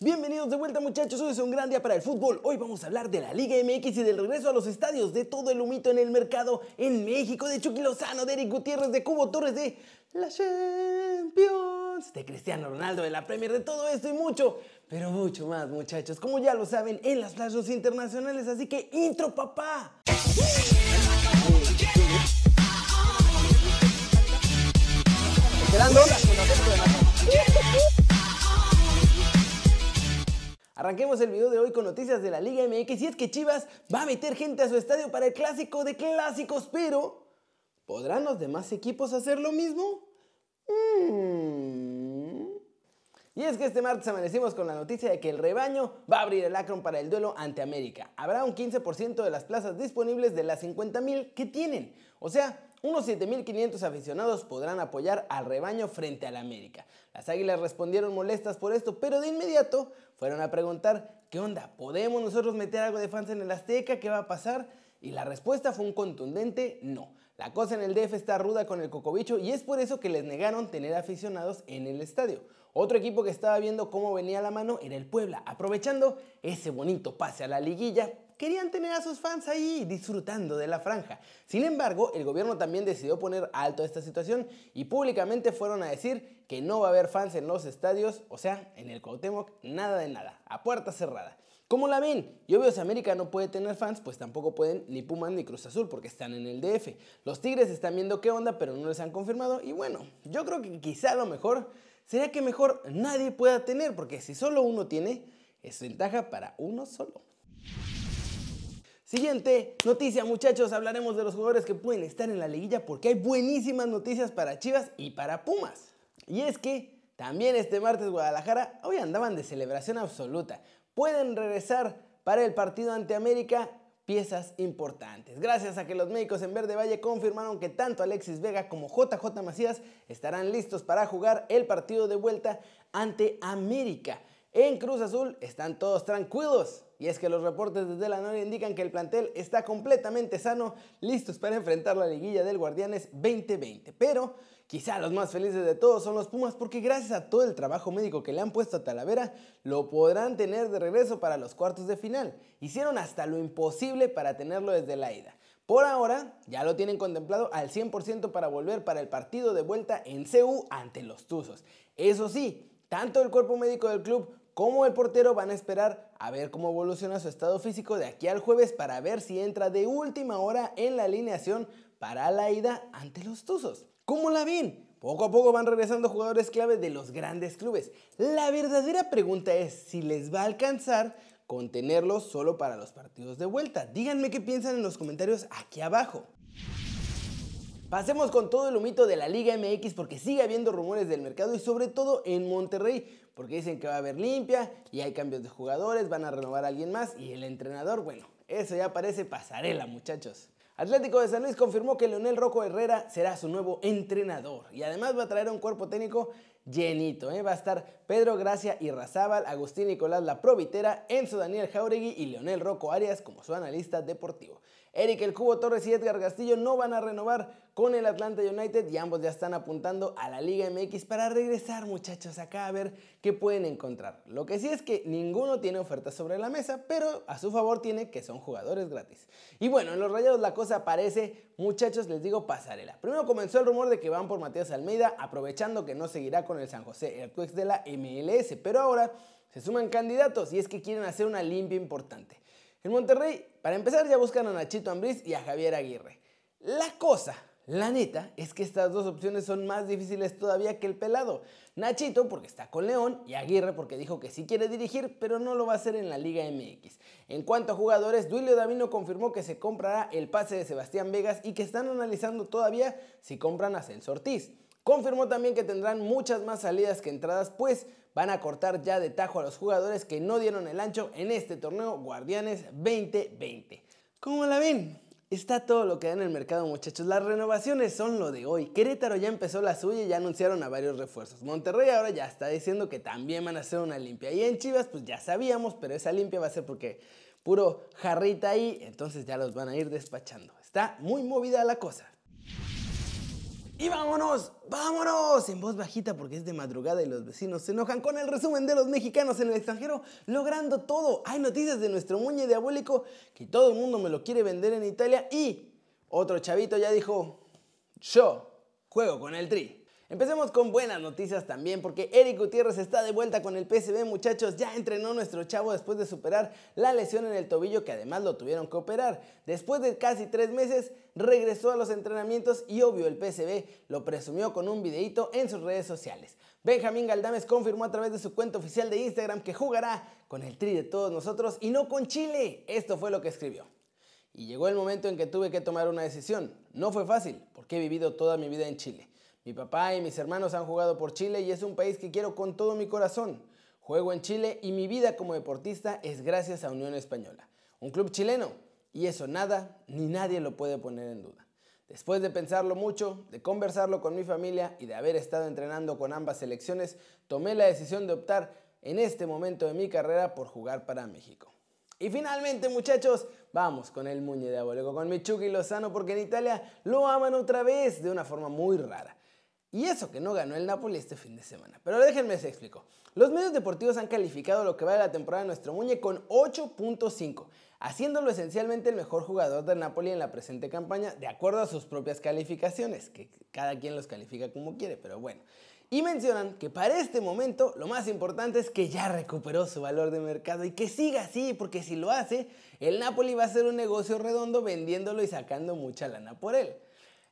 Bienvenidos de vuelta muchachos, hoy es un gran día para el fútbol. Hoy vamos a hablar de la Liga MX y del regreso a los estadios, de todo el humito en el mercado en México, de Chucky Lozano, de Eric Gutiérrez, de Cubo Torres, de la Champions, de Cristiano Ronaldo, de la Premier, de todo esto y mucho, pero mucho más muchachos, como ya lo saben, en las plazas internacionales, así que intro papá. Arranquemos el video de hoy con noticias de la Liga MX y es que Chivas va a meter gente a su estadio para el clásico de clásicos, pero ¿podrán los demás equipos hacer lo mismo? Mm. Y es que este martes amanecimos con la noticia de que el rebaño va a abrir el Akron para el duelo ante América. Habrá un 15% de las plazas disponibles de las 50.000 que tienen. O sea, unos 7.500 aficionados podrán apoyar al rebaño frente al América. Las Águilas respondieron molestas por esto, pero de inmediato fueron a preguntar, ¿qué onda? ¿Podemos nosotros meter algo de fans en el Azteca? ¿Qué va a pasar? Y la respuesta fue un contundente no. La cosa en el DF está ruda con el Cocobicho y es por eso que les negaron tener aficionados en el estadio. Otro equipo que estaba viendo cómo venía la mano era el Puebla, aprovechando ese bonito pase a la liguilla querían tener a sus fans ahí disfrutando de la franja. Sin embargo, el gobierno también decidió poner alto a esta situación y públicamente fueron a decir que no va a haber fans en los estadios, o sea, en el Cuauhtémoc, nada de nada, a puerta cerrada. ¿Cómo la ven? Y obvio, si América no puede tener fans, pues tampoco pueden ni Pumas ni Cruz Azul porque están en el DF. Los Tigres están viendo qué onda, pero no les han confirmado. Y bueno, yo creo que quizá lo mejor sería que mejor nadie pueda tener, porque si solo uno tiene, es ventaja para uno solo. Siguiente noticia muchachos, hablaremos de los jugadores que pueden estar en la liguilla porque hay buenísimas noticias para Chivas y para Pumas. Y es que también este martes Guadalajara hoy andaban de celebración absoluta. Pueden regresar para el partido ante América piezas importantes. Gracias a que los médicos en Verde Valle confirmaron que tanto Alexis Vega como JJ Macías estarán listos para jugar el partido de vuelta ante América. En Cruz Azul están todos tranquilos. Y es que los reportes desde la Noria indican que el plantel está completamente sano, listos para enfrentar la liguilla del Guardianes 2020. Pero quizá los más felices de todos son los Pumas porque gracias a todo el trabajo médico que le han puesto a Talavera, lo podrán tener de regreso para los cuartos de final. Hicieron hasta lo imposible para tenerlo desde la ida. Por ahora, ya lo tienen contemplado al 100% para volver para el partido de vuelta en CU ante los Tuzos. Eso sí, tanto el cuerpo médico del club como el portero van a esperar a ver cómo evoluciona su estado físico de aquí al jueves para ver si entra de última hora en la alineación para la ida ante los Tuzos. ¿Cómo la ven? Poco a poco van regresando jugadores clave de los grandes clubes. La verdadera pregunta es si les va a alcanzar contenerlos solo para los partidos de vuelta. Díganme qué piensan en los comentarios aquí abajo. Pasemos con todo el humito de la Liga MX porque sigue habiendo rumores del mercado y sobre todo en Monterrey porque dicen que va a haber limpia y hay cambios de jugadores, van a renovar a alguien más y el entrenador, bueno, eso ya parece pasarela muchachos. Atlético de San Luis confirmó que Leonel Rocco Herrera será su nuevo entrenador y además va a traer un cuerpo técnico llenito. ¿eh? Va a estar Pedro Gracia y Razábal, Agustín Nicolás La Provitera, Enzo Daniel Jauregui y Leonel Rocco Arias como su analista deportivo. Eric El Cubo Torres y Edgar Castillo no van a renovar con el Atlanta United y ambos ya están apuntando a la Liga MX para regresar muchachos acá a ver qué pueden encontrar. Lo que sí es que ninguno tiene ofertas sobre la mesa, pero a su favor tiene que son jugadores gratis. Y bueno, en los rayados la cosa parece, muchachos, les digo pasarela. Primero comenzó el rumor de que van por Matías Almeida, aprovechando que no seguirá con el San José Earthquakes de la MLS, pero ahora se suman candidatos y es que quieren hacer una limpia importante. En Monterrey, para empezar, ya buscan a Nachito Ambriz y a Javier Aguirre. La cosa, la neta, es que estas dos opciones son más difíciles todavía que el pelado. Nachito porque está con León y Aguirre porque dijo que sí quiere dirigir, pero no lo va a hacer en la Liga MX. En cuanto a jugadores, Duilio Davino confirmó que se comprará el pase de Sebastián Vegas y que están analizando todavía si compran a Celso Ortiz. Confirmó también que tendrán muchas más salidas que entradas, pues van a cortar ya de tajo a los jugadores que no dieron el ancho en este torneo Guardianes 2020. ¿Cómo la ven? Está todo lo que hay en el mercado, muchachos. Las renovaciones son lo de hoy. Querétaro ya empezó la suya y ya anunciaron a varios refuerzos. Monterrey ahora ya está diciendo que también van a hacer una limpia. Y en Chivas, pues ya sabíamos, pero esa limpia va a ser porque puro jarrita ahí, entonces ya los van a ir despachando. Está muy movida la cosa. Y vámonos, vámonos, en voz bajita porque es de madrugada y los vecinos se enojan con el resumen de los mexicanos en el extranjero logrando todo. Hay noticias de nuestro muñe diabólico que todo el mundo me lo quiere vender en Italia y otro chavito ya dijo, yo juego con el tri. Empecemos con buenas noticias también porque Eric Gutiérrez está de vuelta con el PSV muchachos, ya entrenó nuestro chavo después de superar la lesión en el tobillo que además lo tuvieron que operar. Después de casi tres meses regresó a los entrenamientos y obvio el PSV lo presumió con un videito en sus redes sociales. Benjamín Galdames confirmó a través de su cuenta oficial de Instagram que jugará con el tri de todos nosotros y no con Chile. Esto fue lo que escribió. Y llegó el momento en que tuve que tomar una decisión. No fue fácil porque he vivido toda mi vida en Chile. Mi papá y mis hermanos han jugado por Chile y es un país que quiero con todo mi corazón. Juego en Chile y mi vida como deportista es gracias a Unión Española, un club chileno, y eso nada ni nadie lo puede poner en duda. Después de pensarlo mucho, de conversarlo con mi familia y de haber estado entrenando con ambas selecciones, tomé la decisión de optar en este momento de mi carrera por jugar para México. Y finalmente, muchachos, vamos con el Muñe de Abolego, con Michuki Lozano, porque en Italia lo aman otra vez de una forma muy rara. Y eso que no ganó el Napoli este fin de semana. Pero déjenme se explico. Los medios deportivos han calificado lo que va de la temporada de nuestro Muñe con 8.5, haciéndolo esencialmente el mejor jugador del Napoli en la presente campaña, de acuerdo a sus propias calificaciones, que cada quien los califica como quiere, pero bueno. Y mencionan que para este momento lo más importante es que ya recuperó su valor de mercado y que siga así, porque si lo hace, el Napoli va a ser un negocio redondo vendiéndolo y sacando mucha lana por él.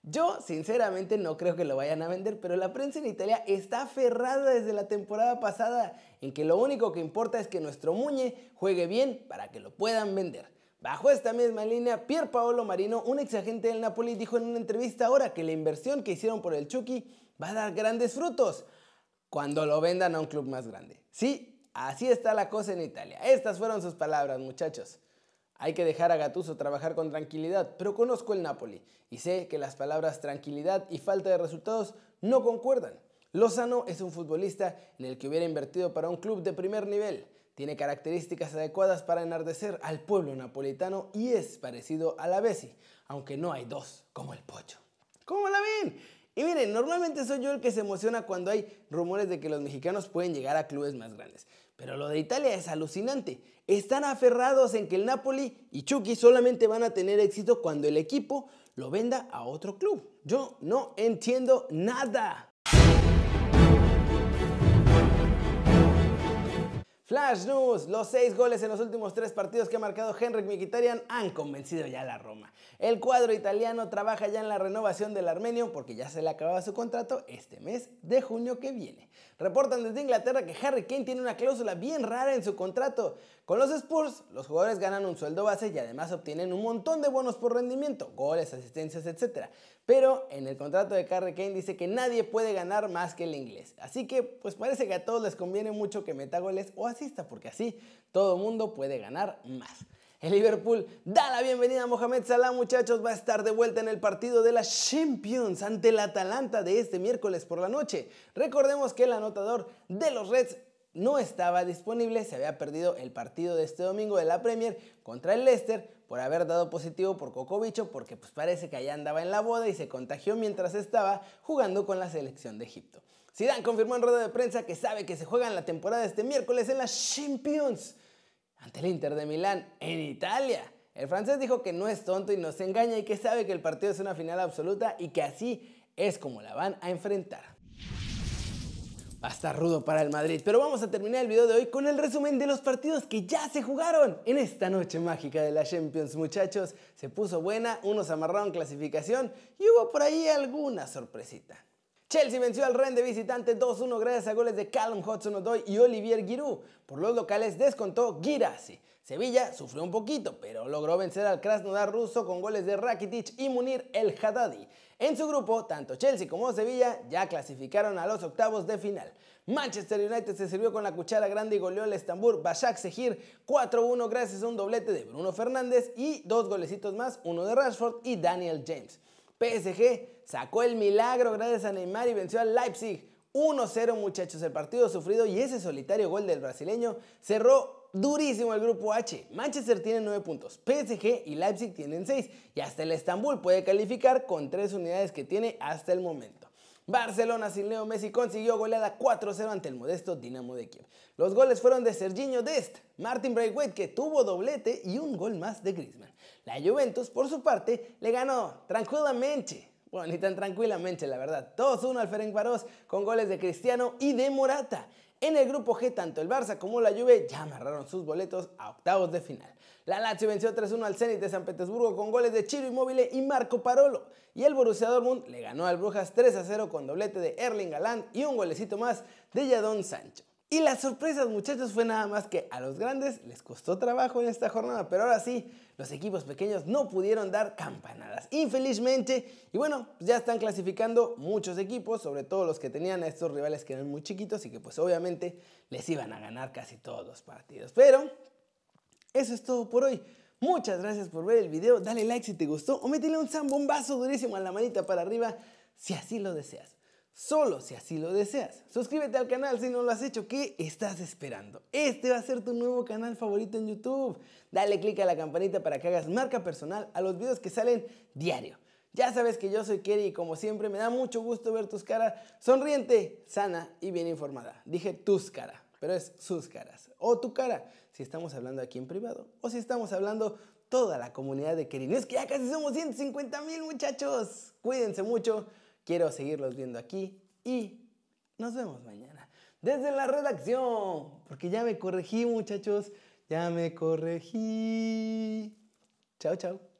Yo sinceramente no creo que lo vayan a vender, pero la prensa en Italia está aferrada desde la temporada pasada en que lo único que importa es que nuestro Muñe juegue bien para que lo puedan vender. Bajo esta misma línea, Pier Paolo Marino, un ex agente del Napoli, dijo en una entrevista ahora que la inversión que hicieron por el Chucky va a dar grandes frutos cuando lo vendan a un club más grande. Sí, así está la cosa en Italia. Estas fueron sus palabras, muchachos. Hay que dejar a Gattuso trabajar con tranquilidad, pero conozco el Napoli y sé que las palabras tranquilidad y falta de resultados no concuerdan. Lozano es un futbolista en el que hubiera invertido para un club de primer nivel. Tiene características adecuadas para enardecer al pueblo napolitano y es parecido a la Bessi, aunque no hay dos como el pollo. ¿Cómo la ven? Y miren, normalmente soy yo el que se emociona cuando hay rumores de que los mexicanos pueden llegar a clubes más grandes. Pero lo de Italia es alucinante. Están aferrados en que el Napoli y Chucky solamente van a tener éxito cuando el equipo lo venda a otro club. Yo no entiendo nada. Flash News, los seis goles en los últimos tres partidos que ha marcado Henrik Mkhitaryan han convencido ya a la Roma. El cuadro italiano trabaja ya en la renovación del armenio porque ya se le acababa su contrato este mes de junio que viene. Reportan desde Inglaterra que Harry Kane tiene una cláusula bien rara en su contrato. Con los Spurs, los jugadores ganan un sueldo base y además obtienen un montón de bonos por rendimiento, goles, asistencias, etc. Pero en el contrato de Harry Kane dice que nadie puede ganar más que el inglés. Así que pues parece que a todos les conviene mucho que meta goles o asista, porque así todo mundo puede ganar más. El Liverpool da la bienvenida a Mohamed Salah, muchachos. Va a estar de vuelta en el partido de la Champions ante el Atalanta de este miércoles por la noche. Recordemos que el anotador de los Reds no estaba disponible, se había perdido el partido de este domingo de la Premier contra el Leicester por haber dado positivo por Cocobicho porque pues parece que allá andaba en la boda y se contagió mientras estaba jugando con la selección de Egipto. Zidane confirmó en rueda de prensa que sabe que se juega en la temporada este miércoles en la Champions ante el Inter de Milán en Italia. El francés dijo que no es tonto y no se engaña y que sabe que el partido es una final absoluta y que así es como la van a enfrentar. Va a estar rudo para el Madrid, pero vamos a terminar el video de hoy con el resumen de los partidos que ya se jugaron en esta noche mágica de la Champions, muchachos. Se puso buena, unos amarraron clasificación y hubo por ahí alguna sorpresita. Chelsea venció al Rennes de visitante 2-1 gracias a goles de Callum Hudson-Odoi y Olivier Giroud. Por los locales descontó Girassi. Sevilla sufrió un poquito, pero logró vencer al Krasnodar ruso con goles de Rakitic y Munir El Haddadi. En su grupo, tanto Chelsea como Sevilla ya clasificaron a los octavos de final. Manchester United se sirvió con la cuchara grande y goleó al Estambul Başak Sehir 4-1 gracias a un doblete de Bruno Fernández y dos golecitos más, uno de Rashford y Daniel James. PSG sacó el milagro gracias a Neymar y venció al Leipzig 1-0 muchachos el partido sufrido y ese solitario gol del brasileño cerró durísimo el grupo H. Manchester tiene 9 puntos, PSG y Leipzig tienen 6 y hasta el Estambul puede calificar con 3 unidades que tiene hasta el momento. Barcelona sin Leo Messi consiguió goleada 4-0 ante el modesto Dinamo de Kiev. Los goles fueron de Serginho Dest, Martin Braithwaite que tuvo doblete y un gol más de Griezmann. La Juventus por su parte le ganó tranquilamente bueno, ni tan tranquilamente, la verdad. 2-1 al Ferencváros con goles de Cristiano y de Morata. En el grupo G, tanto el Barça como la Juve ya amarraron sus boletos a octavos de final. La Lazio venció 3-1 al Zenit de San Petersburgo con goles de Chiro Immobile y Marco Parolo. Y el Borussia Dortmund le ganó al Brujas 3-0 con doblete de Erling Galán y un golecito más de Jadon Sancho. Y las sorpresas, muchachos, fue nada más que a los grandes les costó trabajo en esta jornada, pero ahora sí, los equipos pequeños no pudieron dar campanadas, infelizmente. Y bueno, pues ya están clasificando muchos equipos, sobre todo los que tenían a estos rivales que eran muy chiquitos y que pues obviamente les iban a ganar casi todos los partidos. Pero eso es todo por hoy. Muchas gracias por ver el video, dale like si te gustó o métele un zambombazo durísimo a la manita para arriba si así lo deseas solo si así lo deseas. Suscríbete al canal si no lo has hecho. ¿Qué estás esperando? Este va a ser tu nuevo canal favorito en YouTube. Dale click a la campanita para que hagas marca personal a los videos que salen diario. Ya sabes que yo soy Kerry y como siempre me da mucho gusto ver tus caras sonriente, sana y bien informada. Dije tus caras, pero es sus caras. O tu cara, si estamos hablando aquí en privado o si estamos hablando toda la comunidad de Kerry. es que ya casi somos 150 mil muchachos. Cuídense mucho. Quiero seguirlos viendo aquí y nos vemos mañana. Desde la redacción, porque ya me corregí muchachos, ya me corregí. Chao, chao.